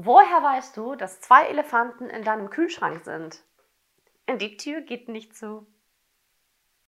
Woher weißt du, dass zwei Elefanten in deinem Kühlschrank sind? Die Tür geht nicht zu.